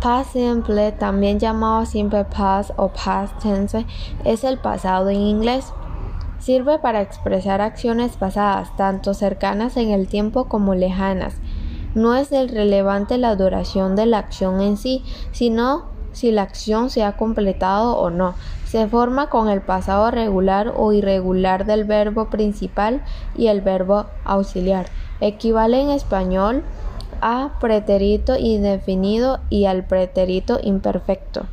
Past simple, también llamado simple past o past tense, es el pasado en inglés. Sirve para expresar acciones pasadas, tanto cercanas en el tiempo como lejanas. No es el relevante la duración de la acción en sí, sino si la acción se ha completado o no. Se forma con el pasado regular o irregular del verbo principal y el verbo auxiliar. Equivale en español a pretérito indefinido y al pretérito imperfecto.